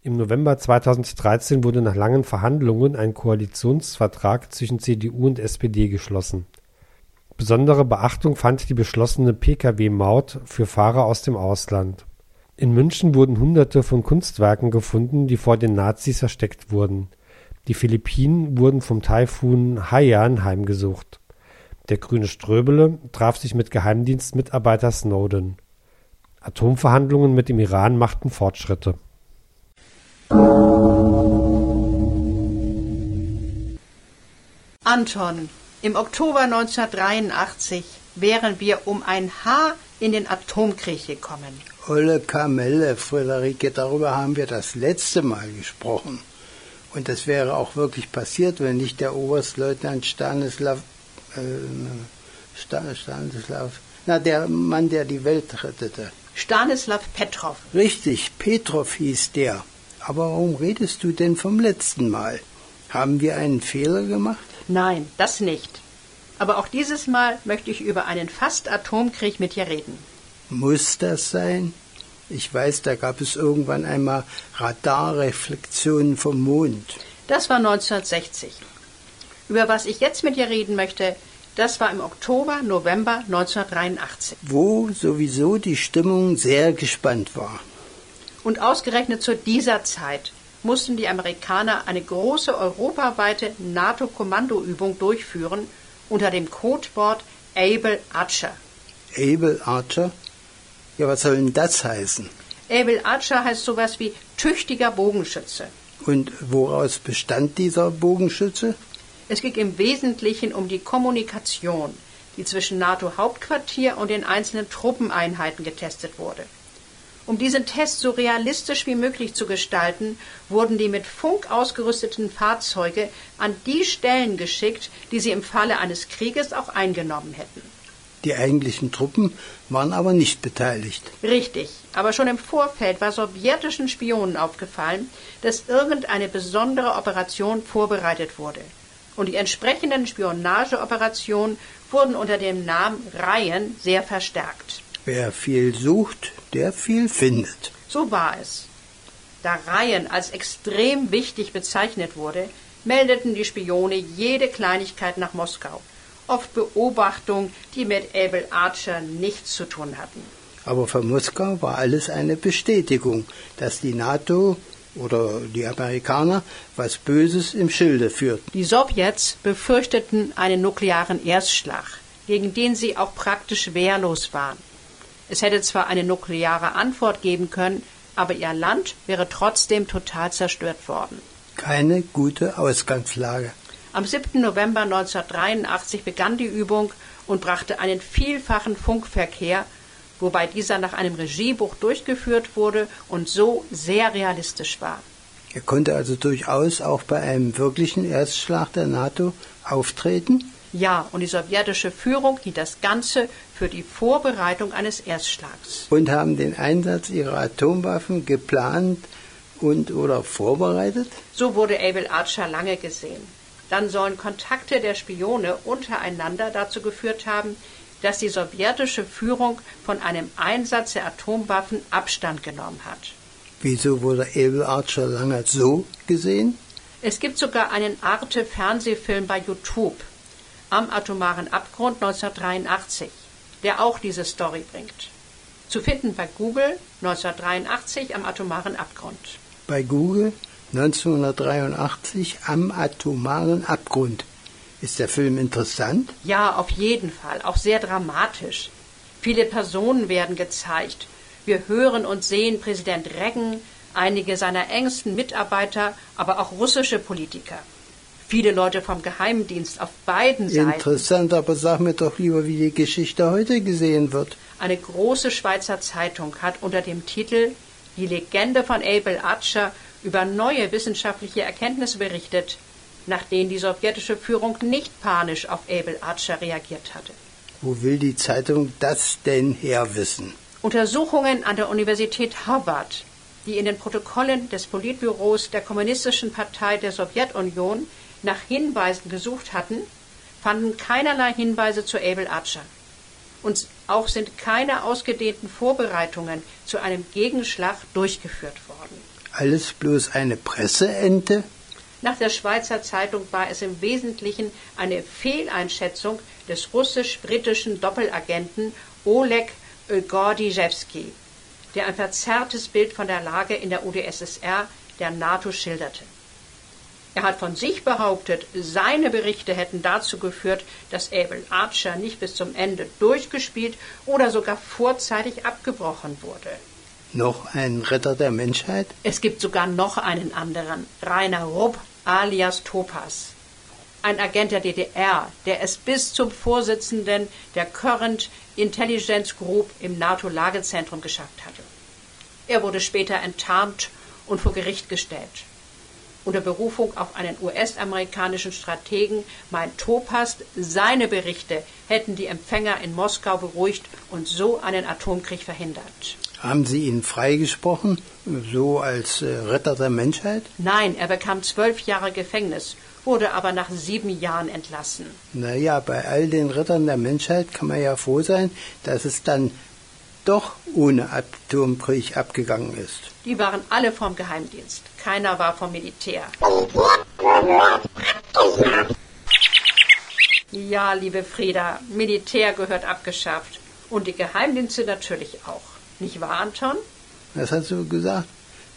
Im November 2013 wurde nach langen Verhandlungen ein Koalitionsvertrag zwischen CDU und SPD geschlossen. Besondere Beachtung fand die beschlossene Pkw-Maut für Fahrer aus dem Ausland. In München wurden Hunderte von Kunstwerken gefunden, die vor den Nazis versteckt wurden. Die Philippinen wurden vom Taifun Haiyan heimgesucht. Der Grüne Ströbele traf sich mit Geheimdienstmitarbeiter Snowden. Atomverhandlungen mit dem Iran machten Fortschritte Anton, im Oktober 1983 wären wir um ein Haar in den Atomkrieg gekommen. Olle Kamelle, Friederike, darüber haben wir das letzte Mal gesprochen. Und das wäre auch wirklich passiert, wenn nicht der Oberstleutnant Stanislav, äh, Stanislav, na, der Mann, der die Welt rettete. Stanislav Petrov. Richtig, Petrov hieß der. Aber warum redest du denn vom letzten Mal? Haben wir einen Fehler gemacht? Nein, das nicht. Aber auch dieses Mal möchte ich über einen fast Atomkrieg mit dir reden. Muss das sein? Ich weiß, da gab es irgendwann einmal Radarreflexionen vom Mond. Das war 1960. Über was ich jetzt mit dir reden möchte, das war im Oktober, November 1983. Wo sowieso die Stimmung sehr gespannt war. Und ausgerechnet zu dieser Zeit mussten die Amerikaner eine große europaweite NATO-Kommandoübung durchführen unter dem Codewort Able Archer. Able Archer? Ja, was soll denn das heißen? Able Archer heißt sowas wie tüchtiger Bogenschütze. Und woraus bestand dieser Bogenschütze? Es ging im Wesentlichen um die Kommunikation, die zwischen NATO-Hauptquartier und den einzelnen Truppeneinheiten getestet wurde. Um diesen Test so realistisch wie möglich zu gestalten, wurden die mit Funk ausgerüsteten Fahrzeuge an die Stellen geschickt, die sie im Falle eines Krieges auch eingenommen hätten. Die eigentlichen Truppen waren aber nicht beteiligt. Richtig, aber schon im Vorfeld war sowjetischen Spionen aufgefallen, dass irgendeine besondere Operation vorbereitet wurde. Und die entsprechenden Spionageoperationen wurden unter dem Namen Reihen sehr verstärkt. Wer viel sucht, der viel findet. So war es. Da Reihen als extrem wichtig bezeichnet wurde, meldeten die Spione jede Kleinigkeit nach Moskau. Oft Beobachtungen, die mit Abel Archer nichts zu tun hatten. Aber für Moskau war alles eine Bestätigung, dass die NATO oder die Amerikaner was Böses im Schilde führten. Die Sowjets befürchteten einen nuklearen Erstschlag, gegen den sie auch praktisch wehrlos waren. Es hätte zwar eine nukleare Antwort geben können, aber ihr Land wäre trotzdem total zerstört worden. Keine gute Ausgangslage. Am 7. November 1983 begann die Übung und brachte einen vielfachen Funkverkehr, wobei dieser nach einem Regiebuch durchgeführt wurde und so sehr realistisch war. Er konnte also durchaus auch bei einem wirklichen Erstschlag der NATO auftreten? Ja, und die sowjetische Führung hielt das Ganze für die Vorbereitung eines Erstschlags. Und haben den Einsatz ihrer Atomwaffen geplant und oder vorbereitet? So wurde Abel Archer lange gesehen. Dann sollen Kontakte der Spione untereinander dazu geführt haben, dass die sowjetische Führung von einem Einsatz der Atomwaffen Abstand genommen hat. Wieso wurde Abel Archer lange so gesehen? Es gibt sogar einen Arte-Fernsehfilm bei YouTube am atomaren Abgrund 1983, der auch diese Story bringt. Zu finden bei Google 1983 am atomaren Abgrund. Bei Google 1983 am atomaren Abgrund. Ist der Film interessant? Ja, auf jeden Fall, auch sehr dramatisch. Viele Personen werden gezeigt. Wir hören und sehen Präsident Reagan, einige seiner engsten Mitarbeiter, aber auch russische Politiker viele Leute vom Geheimdienst auf beiden Seiten. Interessant, aber sag mir doch lieber, wie die Geschichte heute gesehen wird. Eine große Schweizer Zeitung hat unter dem Titel Die Legende von Abel Archer über neue wissenschaftliche Erkenntnisse berichtet, nach denen die sowjetische Führung nicht panisch auf Abel Archer reagiert hatte. Wo will die Zeitung das denn herwissen? Untersuchungen an der Universität Harvard, die in den Protokollen des Politbüros der Kommunistischen Partei der Sowjetunion nach Hinweisen gesucht hatten, fanden keinerlei Hinweise zu Abel Archer. Und auch sind keine ausgedehnten Vorbereitungen zu einem Gegenschlag durchgeführt worden. alles bloß eine Presseente? Nach der Schweizer Zeitung war es im Wesentlichen eine Fehleinschätzung des russisch-britischen Doppelagenten Oleg Gordijewski, der ein verzerrtes Bild von der Lage in der UdSSR der NATO schilderte. Er hat von sich behauptet, seine Berichte hätten dazu geführt, dass Abel Archer nicht bis zum Ende durchgespielt oder sogar vorzeitig abgebrochen wurde. Noch ein Retter der Menschheit? Es gibt sogar noch einen anderen, Rainer Rupp alias Topas. Ein Agent der DDR, der es bis zum Vorsitzenden der Current Intelligence Group im NATO-Lagezentrum geschafft hatte. Er wurde später enttarnt und vor Gericht gestellt. Unter Berufung auf einen US-amerikanischen Strategen meint Topast, seine Berichte hätten die Empfänger in Moskau beruhigt und so einen Atomkrieg verhindert. Haben Sie ihn freigesprochen, so als äh, Retter der Menschheit? Nein, er bekam zwölf Jahre Gefängnis, wurde aber nach sieben Jahren entlassen. Naja, bei all den Rittern der Menschheit kann man ja froh sein, dass es dann doch ohne Atomkrieg abgegangen ist. Die waren alle vom Geheimdienst. Keiner war vom Militär. Ja, liebe Frieda, Militär gehört abgeschafft. Und die Geheimdienste natürlich auch. Nicht wahr, Anton? Was hast du gesagt?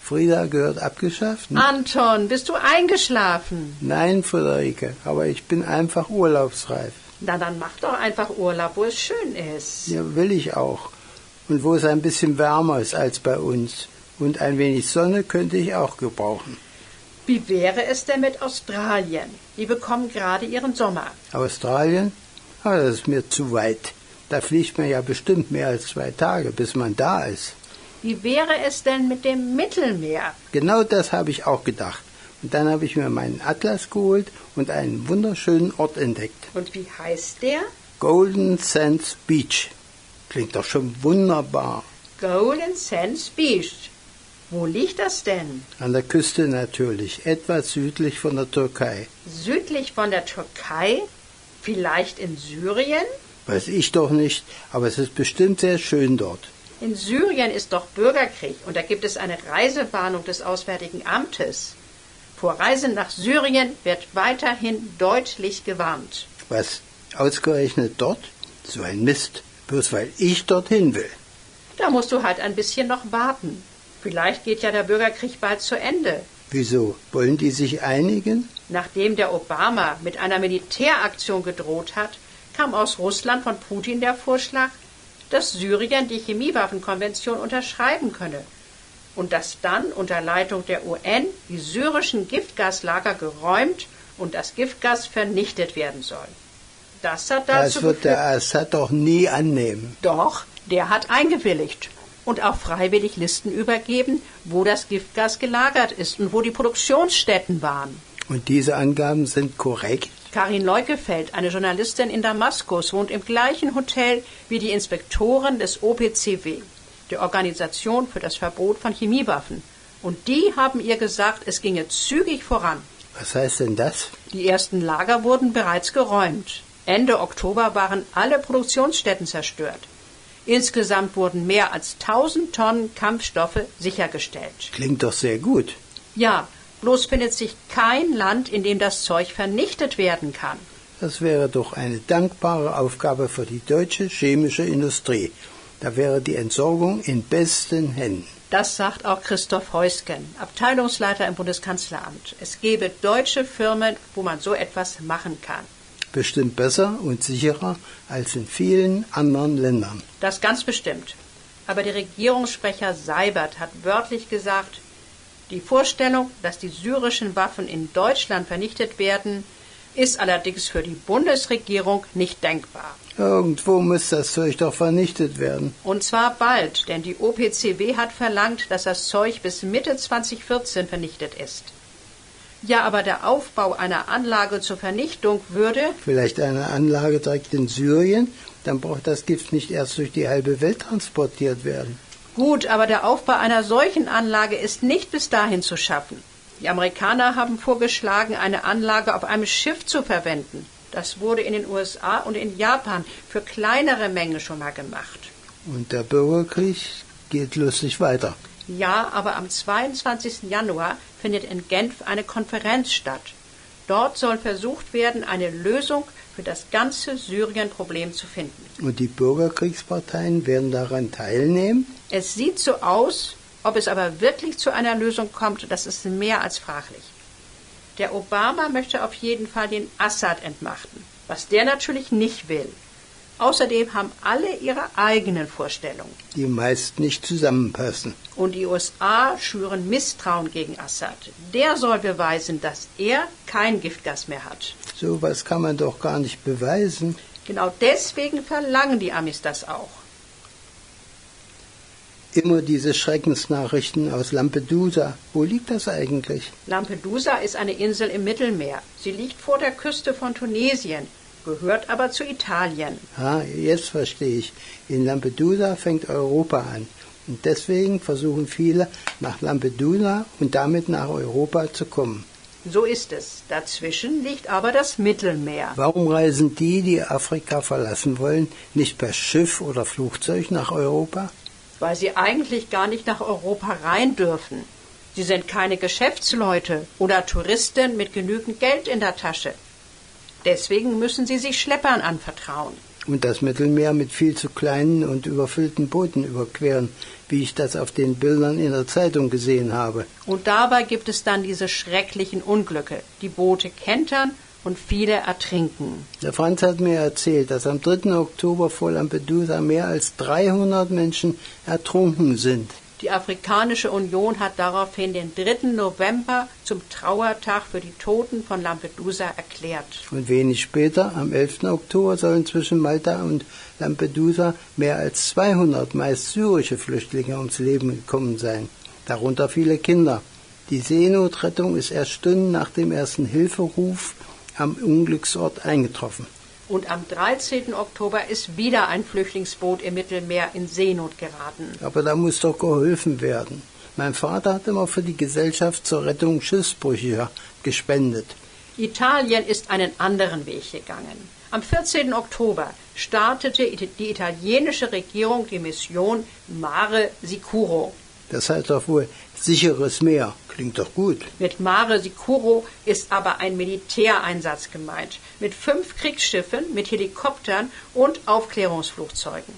Frieda gehört abgeschafft? Anton, bist du eingeschlafen? Nein, Friederike, aber ich bin einfach urlaubsreif. Na, dann mach doch einfach Urlaub, wo es schön ist. Ja, will ich auch. Und wo es ein bisschen wärmer ist als bei uns. Und ein wenig Sonne könnte ich auch gebrauchen. Wie wäre es denn mit Australien? Die bekommen gerade ihren Sommer. Australien? Aber das ist mir zu weit. Da fliegt man ja bestimmt mehr als zwei Tage, bis man da ist. Wie wäre es denn mit dem Mittelmeer? Genau das habe ich auch gedacht. Und dann habe ich mir meinen Atlas geholt und einen wunderschönen Ort entdeckt. Und wie heißt der? Golden Sands Beach. Klingt doch schon wunderbar. Golden Sands Beach. Wo liegt das denn? An der Küste natürlich, etwas südlich von der Türkei. Südlich von der Türkei? Vielleicht in Syrien? Weiß ich doch nicht, aber es ist bestimmt sehr schön dort. In Syrien ist doch Bürgerkrieg und da gibt es eine Reisewarnung des Auswärtigen Amtes. Vor Reisen nach Syrien wird weiterhin deutlich gewarnt. Was? Ausgerechnet dort? So ein Mist. Bloß weil ich dorthin will. Da musst du halt ein bisschen noch warten. Vielleicht geht ja der Bürgerkrieg bald zu Ende. Wieso? Wollen die sich einigen? Nachdem der Obama mit einer Militäraktion gedroht hat, kam aus Russland von Putin der Vorschlag, dass Syrien die Chemiewaffenkonvention unterschreiben könne und dass dann unter Leitung der UN die syrischen Giftgaslager geräumt und das Giftgas vernichtet werden soll. Das hat dazu Das wird der Assad doch nie annehmen. doch, der hat eingewilligt und auch freiwillig Listen übergeben, wo das Giftgas gelagert ist und wo die Produktionsstätten waren. Und diese Angaben sind korrekt? Karin Leukefeld, eine Journalistin in Damaskus, wohnt im gleichen Hotel wie die Inspektoren des OPCW, der Organisation für das Verbot von Chemiewaffen. Und die haben ihr gesagt, es ginge zügig voran. Was heißt denn das? Die ersten Lager wurden bereits geräumt. Ende Oktober waren alle Produktionsstätten zerstört. Insgesamt wurden mehr als 1000 Tonnen Kampfstoffe sichergestellt. Klingt doch sehr gut. Ja, bloß findet sich kein Land, in dem das Zeug vernichtet werden kann. Das wäre doch eine dankbare Aufgabe für die deutsche chemische Industrie. Da wäre die Entsorgung in besten Händen. Das sagt auch Christoph Heusgen, Abteilungsleiter im Bundeskanzleramt. Es gebe deutsche Firmen, wo man so etwas machen kann. Bestimmt besser und sicherer als in vielen anderen Ländern. Das ganz bestimmt. Aber der Regierungssprecher Seibert hat wörtlich gesagt, die Vorstellung, dass die syrischen Waffen in Deutschland vernichtet werden, ist allerdings für die Bundesregierung nicht denkbar. Irgendwo muss das Zeug doch vernichtet werden. Und zwar bald, denn die OPCW hat verlangt, dass das Zeug bis Mitte 2014 vernichtet ist. Ja, aber der Aufbau einer Anlage zur Vernichtung würde, Vielleicht eine Anlage direkt in Syrien? Dann braucht das Gift nicht erst durch die halbe Welt transportiert werden. Gut, aber der Aufbau einer solchen Anlage ist nicht bis dahin zu schaffen. Die Amerikaner haben vorgeschlagen, eine Anlage auf einem Schiff zu verwenden. Das wurde in den USA und in Japan für kleinere Mengen schon mal gemacht. Und der Bürgerkrieg geht lustig weiter. Ja, aber am 22. Januar findet in Genf eine Konferenz statt. Dort soll versucht werden, eine Lösung für das ganze Syrien-Problem zu finden. Und die Bürgerkriegsparteien werden daran teilnehmen? Es sieht so aus, ob es aber wirklich zu einer Lösung kommt, das ist mehr als fraglich. Der Obama möchte auf jeden Fall den Assad entmachten, was der natürlich nicht will. Außerdem haben alle ihre eigenen Vorstellungen. Die meist nicht zusammenpassen. Und die USA schüren Misstrauen gegen Assad. Der soll beweisen, dass er kein Giftgas mehr hat. So was kann man doch gar nicht beweisen. Genau deswegen verlangen die Amis das auch. Immer diese Schreckensnachrichten aus Lampedusa. Wo liegt das eigentlich? Lampedusa ist eine Insel im Mittelmeer. Sie liegt vor der Küste von Tunesien gehört aber zu Italien. Ah, jetzt verstehe ich. In Lampedusa fängt Europa an. Und deswegen versuchen viele nach Lampedusa und damit nach Europa zu kommen. So ist es. Dazwischen liegt aber das Mittelmeer. Warum reisen die, die Afrika verlassen wollen, nicht per Schiff oder Flugzeug nach Europa? Weil sie eigentlich gar nicht nach Europa rein dürfen. Sie sind keine Geschäftsleute oder Touristen mit genügend Geld in der Tasche. Deswegen müssen sie sich Schleppern anvertrauen. Und das Mittelmeer mit viel zu kleinen und überfüllten Booten überqueren, wie ich das auf den Bildern in der Zeitung gesehen habe. Und dabei gibt es dann diese schrecklichen Unglücke. Die Boote kentern und viele ertrinken. Der Franz hat mir erzählt, dass am 3. Oktober vor Lampedusa mehr als 300 Menschen ertrunken sind. Die Afrikanische Union hat daraufhin den 3. November zum Trauertag für die Toten von Lampedusa erklärt. Und wenig später, am 11. Oktober, sollen zwischen Malta und Lampedusa mehr als 200 meist syrische Flüchtlinge ums Leben gekommen sein, darunter viele Kinder. Die Seenotrettung ist erst Stunden nach dem ersten Hilferuf am Unglücksort eingetroffen und am 13. Oktober ist wieder ein Flüchtlingsboot im Mittelmeer in Seenot geraten. Aber da muss doch geholfen werden. Mein Vater hat immer für die Gesellschaft zur Rettung Schiffsbrüchiger gespendet. Italien ist einen anderen Weg gegangen. Am 14. Oktober startete die italienische Regierung die Mission Mare Sicuro. Das heißt doch wohl sicheres Meer. Klingt doch gut. Mit Mare Sicuro ist aber ein Militäreinsatz gemeint. Mit fünf Kriegsschiffen, mit Helikoptern und Aufklärungsflugzeugen.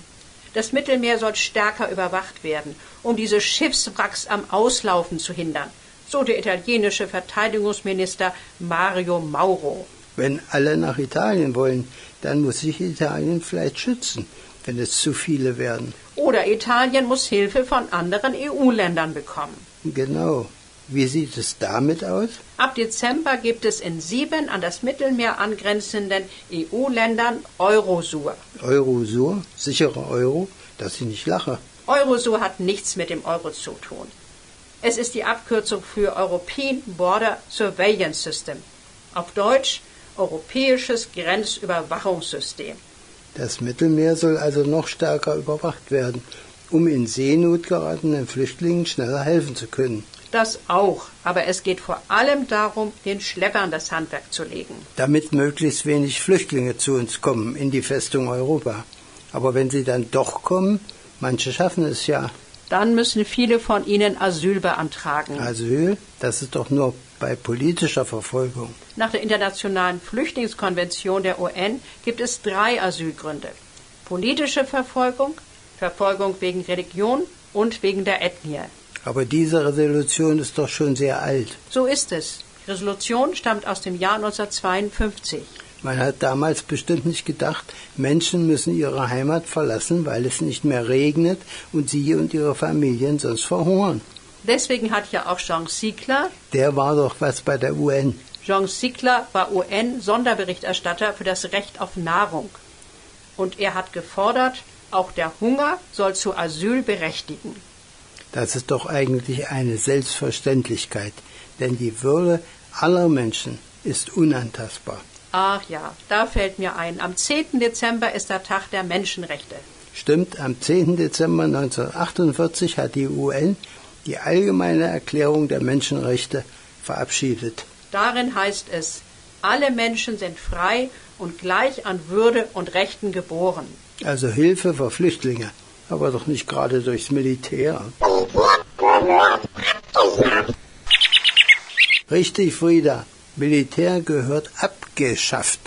Das Mittelmeer soll stärker überwacht werden, um diese Schiffswracks am Auslaufen zu hindern. So der italienische Verteidigungsminister Mario Mauro. Wenn alle nach Italien wollen, dann muss sich Italien vielleicht schützen, wenn es zu viele werden. Oder Italien muss Hilfe von anderen EU-Ländern bekommen. Genau. Wie sieht es damit aus? Ab Dezember gibt es in sieben an das Mittelmeer angrenzenden EU-Ländern Eurosur. Eurosur? Sicherer Euro? Dass ich nicht lache. Eurosur hat nichts mit dem Euro zu tun. Es ist die Abkürzung für European Border Surveillance System. Auf Deutsch Europäisches Grenzüberwachungssystem. Das Mittelmeer soll also noch stärker überwacht werden, um in Seenot geratenen Flüchtlingen schneller helfen zu können. Das auch, aber es geht vor allem darum, den Schleppern das Handwerk zu legen. Damit möglichst wenig Flüchtlinge zu uns kommen in die Festung Europa. Aber wenn sie dann doch kommen, manche schaffen es ja. Dann müssen viele von ihnen Asyl beantragen. Asyl? Das ist doch nur bei politischer Verfolgung. Nach der Internationalen Flüchtlingskonvention der UN gibt es drei Asylgründe. Politische Verfolgung, Verfolgung wegen Religion und wegen der Ethnie. Aber diese Resolution ist doch schon sehr alt. So ist es. Die Resolution stammt aus dem Jahr 1952. Man hat damals bestimmt nicht gedacht, Menschen müssen ihre Heimat verlassen, weil es nicht mehr regnet und sie und ihre Familien sonst verhungern. Deswegen hat ja auch Jean Siegler. Der war doch was bei der UN. Jean Siegler war UN-Sonderberichterstatter für das Recht auf Nahrung. Und er hat gefordert, auch der Hunger soll zu Asyl berechtigen. Das ist doch eigentlich eine Selbstverständlichkeit, denn die Würde aller Menschen ist unantastbar. Ach ja, da fällt mir ein, am 10. Dezember ist der Tag der Menschenrechte. Stimmt, am 10. Dezember 1948 hat die UN die Allgemeine Erklärung der Menschenrechte verabschiedet. Darin heißt es, alle Menschen sind frei und gleich an Würde und Rechten geboren. Also Hilfe für Flüchtlinge, aber doch nicht gerade durchs Militär. Richtig, Frieda. Militär gehört abgeschafft.